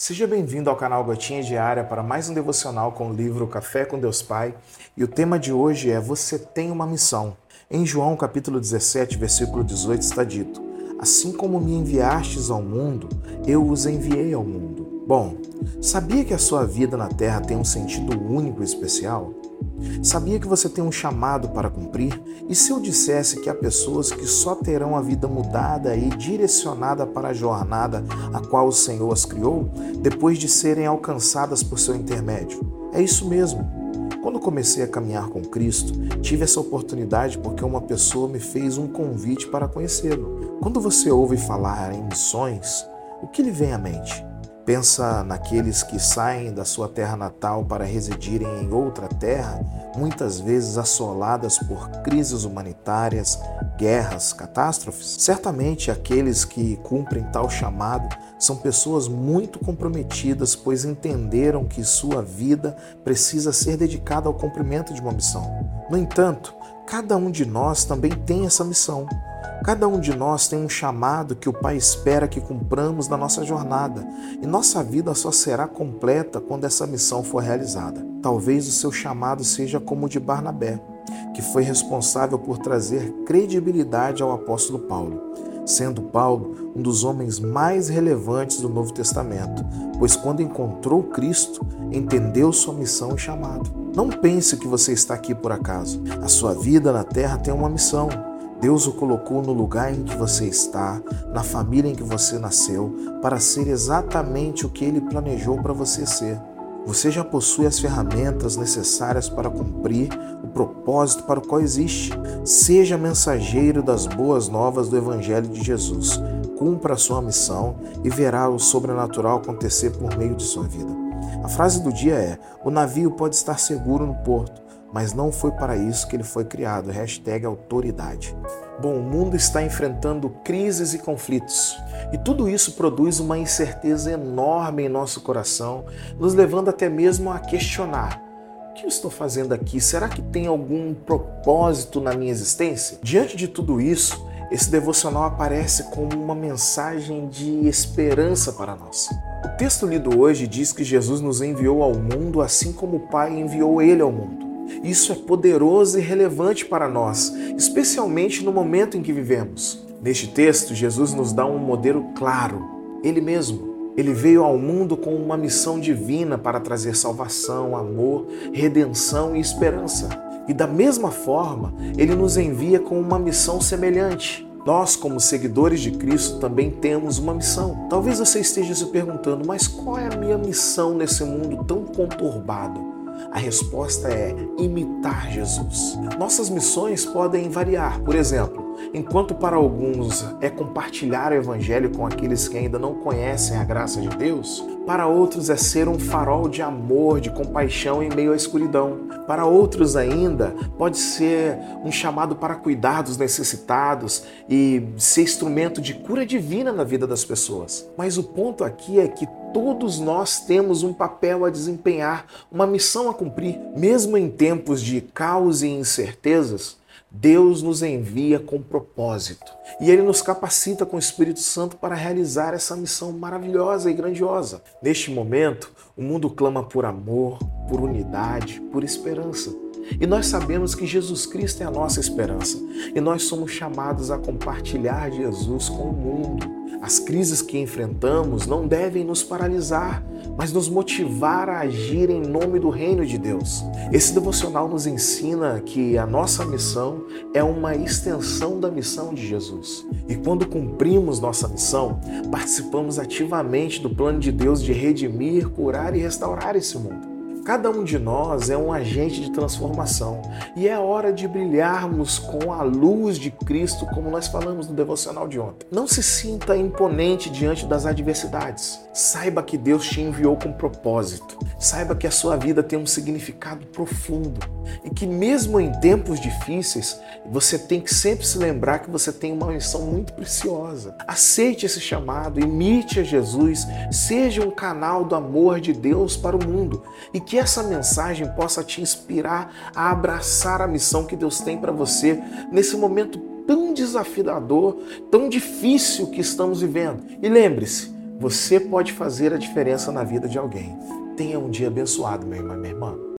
Seja bem-vindo ao canal Gotinha Diária para mais um devocional com o livro Café com Deus Pai. E o tema de hoje é Você tem uma missão. Em João capítulo 17, versículo 18 está dito: Assim como me enviastes ao mundo, eu os enviei ao mundo. Bom, sabia que a sua vida na terra tem um sentido único e especial? Sabia que você tem um chamado para cumprir? E se eu dissesse que há pessoas que só terão a vida mudada e direcionada para a jornada a qual o Senhor as criou, depois de serem alcançadas por seu intermédio? É isso mesmo. Quando comecei a caminhar com Cristo, tive essa oportunidade porque uma pessoa me fez um convite para conhecê-lo. Quando você ouve falar em missões, o que lhe vem à mente? Pensa naqueles que saem da sua terra natal para residirem em outra terra, muitas vezes assoladas por crises humanitárias, guerras, catástrofes? Certamente aqueles que cumprem tal chamado são pessoas muito comprometidas, pois entenderam que sua vida precisa ser dedicada ao cumprimento de uma missão. No entanto, cada um de nós também tem essa missão. Cada um de nós tem um chamado que o Pai espera que cumpramos na nossa jornada, e nossa vida só será completa quando essa missão for realizada. Talvez o seu chamado seja como o de Barnabé, que foi responsável por trazer credibilidade ao apóstolo Paulo, sendo Paulo um dos homens mais relevantes do Novo Testamento, pois quando encontrou Cristo, entendeu sua missão e chamado. Não pense que você está aqui por acaso. A sua vida na terra tem uma missão. Deus o colocou no lugar em que você está, na família em que você nasceu, para ser exatamente o que ele planejou para você ser. Você já possui as ferramentas necessárias para cumprir o propósito para o qual existe. Seja mensageiro das boas novas do Evangelho de Jesus. Cumpra a sua missão e verá o sobrenatural acontecer por meio de sua vida. A frase do dia é: O navio pode estar seguro no porto, mas não foi para isso que ele foi criado. Hashtag autoridade. Bom, o mundo está enfrentando crises e conflitos, e tudo isso produz uma incerteza enorme em nosso coração, nos levando até mesmo a questionar: o que eu estou fazendo aqui? Será que tem algum propósito na minha existência? Diante de tudo isso, esse devocional aparece como uma mensagem de esperança para nós. O texto lido hoje diz que Jesus nos enviou ao mundo assim como o Pai enviou ele ao mundo. Isso é poderoso e relevante para nós, especialmente no momento em que vivemos. Neste texto, Jesus nos dá um modelo claro, ele mesmo. Ele veio ao mundo com uma missão divina para trazer salvação, amor, redenção e esperança. E da mesma forma, ele nos envia com uma missão semelhante. Nós, como seguidores de Cristo, também temos uma missão. Talvez você esteja se perguntando, mas qual é a minha missão nesse mundo tão conturbado? A resposta é imitar Jesus. Nossas missões podem variar. Por exemplo, enquanto para alguns é compartilhar o evangelho com aqueles que ainda não conhecem a graça de Deus, para outros é ser um farol de amor, de compaixão em meio à escuridão. Para outros ainda pode ser um chamado para cuidar dos necessitados e ser instrumento de cura divina na vida das pessoas. Mas o ponto aqui é que todos nós temos um papel a desempenhar, uma missão a cumprir. Mesmo em tempos de caos e incertezas, Deus nos envia com propósito e Ele nos capacita com o Espírito Santo para realizar essa missão maravilhosa e grandiosa. Neste momento, o mundo clama por amor, por unidade, por esperança. E nós sabemos que Jesus Cristo é a nossa esperança e nós somos chamados a compartilhar Jesus com o mundo. As crises que enfrentamos não devem nos paralisar, mas nos motivar a agir em nome do reino de Deus. Esse devocional nos ensina que a nossa missão é uma extensão da missão de Jesus. E quando cumprimos nossa missão, participamos ativamente do plano de Deus de redimir, curar e restaurar esse mundo. Cada um de nós é um agente de transformação e é hora de brilharmos com a luz de Cristo, como nós falamos no devocional de ontem. Não se sinta imponente diante das adversidades. Saiba que Deus te enviou com propósito. Saiba que a sua vida tem um significado profundo e que, mesmo em tempos difíceis, você tem que sempre se lembrar que você tem uma missão muito preciosa. Aceite esse chamado, imite a Jesus, seja um canal do amor de Deus para o mundo e que essa mensagem possa te inspirar a abraçar a missão que Deus tem para você nesse momento tão desafiador, tão difícil que estamos vivendo. E lembre-se, Você pode fazer a diferença na vida de alguém. Tenha um dia abençoado, meu irmão e minha irmã.